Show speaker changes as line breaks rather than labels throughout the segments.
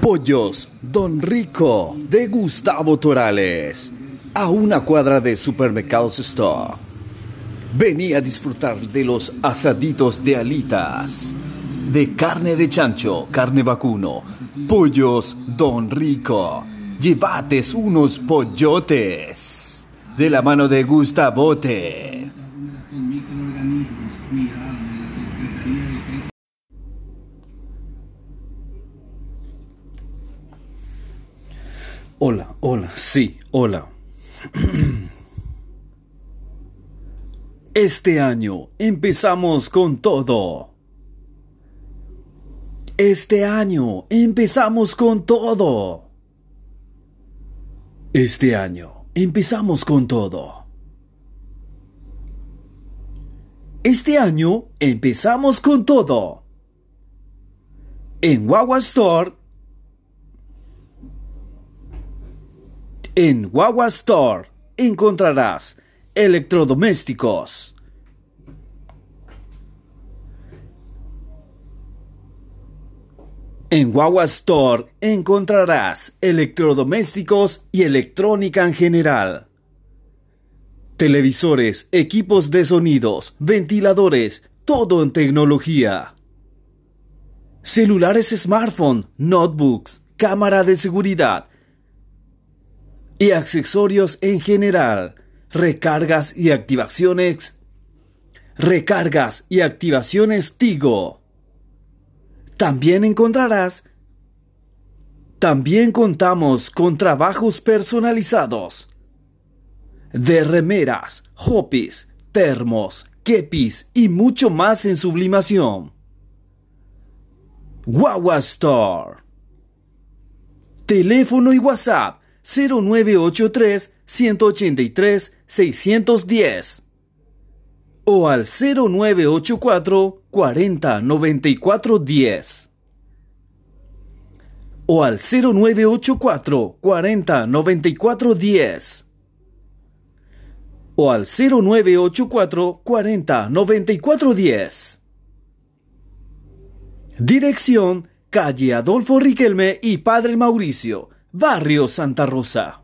Pollos Don Rico de Gustavo Torales. A una cuadra de Supermercados Store. Vení a disfrutar de los asaditos de alitas. De carne de chancho, carne vacuno. Pollos Don Rico. Llevates unos pollotes. De la mano de Gustavote. Hola, hola, sí, hola. Este año empezamos con todo. Este año empezamos con todo. Este año empezamos con todo. Este año empezamos con todo. En Wawa Store En Wawa Store encontrarás electrodomésticos. En Wawa Store encontrarás electrodomésticos y electrónica en general. Televisores, equipos de sonidos, ventiladores, todo en tecnología. Celulares smartphone, notebooks, cámara de seguridad, y accesorios en general, recargas y activaciones, recargas y activaciones Tigo. También encontrarás, también contamos con trabajos personalizados de remeras, hopis, termos, kepis y mucho más en sublimación. Guagua Store. Teléfono y WhatsApp 0983 183 610 o al 0984 40 94 10 o al 0984 40 94 10 o al 0984 40 94 10 Dirección Calle Adolfo Riquelme y Padre Mauricio Barrio Santa Rosa.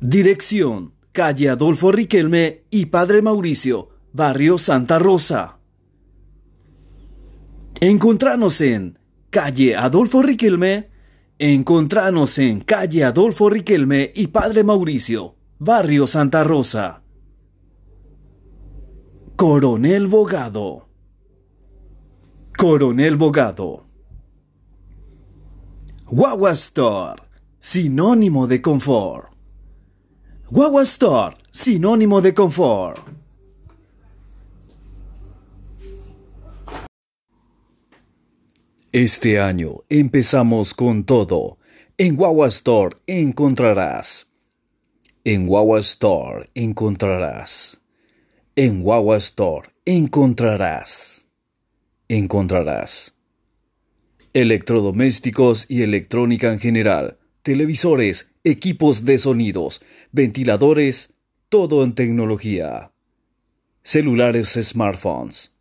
Dirección, calle Adolfo Riquelme y Padre Mauricio, Barrio Santa Rosa. Encontranos en calle Adolfo Riquelme, encontranos en calle Adolfo Riquelme y Padre Mauricio, Barrio Santa Rosa. Coronel Bogado. Coronel Bogado. Guagua Store, sinónimo de confort. Guagua Store, sinónimo de confort. Este año empezamos con todo. En Guagua Store encontrarás. En Guagua Store encontrarás. En Guagua Store encontrarás. Encontrarás electrodomésticos y electrónica en general, televisores, equipos de sonidos, ventiladores, todo en tecnología. Celulares smartphones.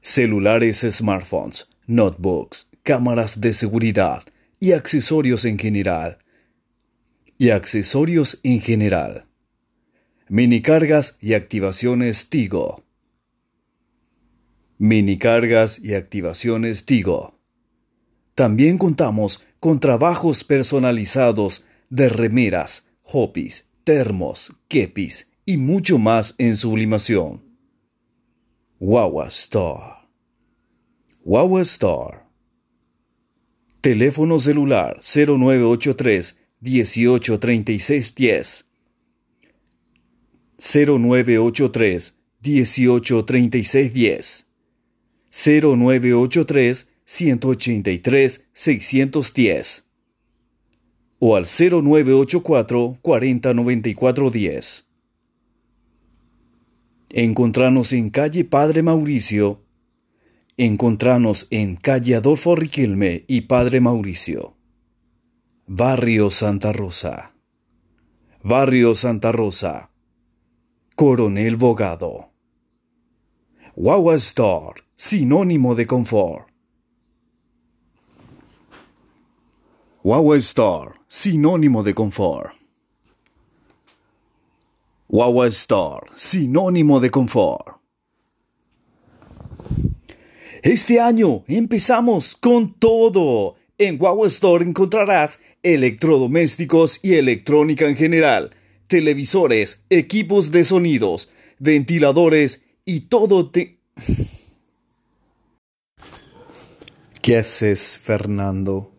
Celulares smartphones, notebooks, cámaras de seguridad y accesorios en general. Y accesorios en general. Minicargas y activaciones Tigo. Minicargas y activaciones Tigo. También contamos con trabajos personalizados de remeras, hopis, termos, kepis y mucho más en sublimación. Wawa Store. Wawa Store. Teléfono celular 0983 183610 0983 183610 0983 183 610 o al 0984 4094 10. Encontranos en calle Padre Mauricio. Encontranos en calle Adolfo Riquelme y Padre Mauricio. Barrio Santa Rosa. Barrio Santa Rosa. Coronel Bogado. Wawa Store, sinónimo de confort. Wawa Store, sinónimo de confort. Wawa Store, sinónimo de confort. Este año empezamos con todo. En Wawa Store encontrarás electrodomésticos y electrónica en general, televisores, equipos de sonidos, ventiladores y todo te... ¿Qué haces, Fernando?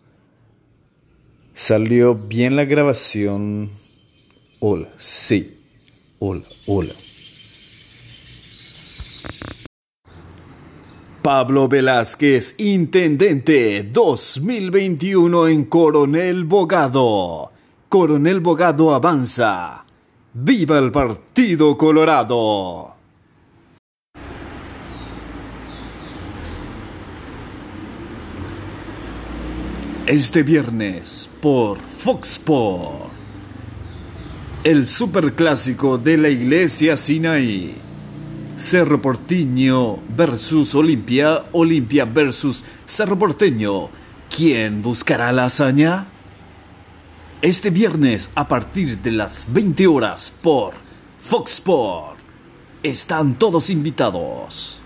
¿Salió bien la grabación? Hola, sí. Hola, hola. Pablo Velázquez, Intendente 2021 en Coronel Bogado. Coronel Bogado avanza. ¡Viva el Partido Colorado! Este viernes por Fox Sports. El superclásico de la Iglesia Sinaí. Cerro Porteño versus Olimpia, Olimpia versus Cerro Porteño. ¿Quién buscará la hazaña? Este viernes a partir de las 20 horas por Fox Sport. Están todos invitados.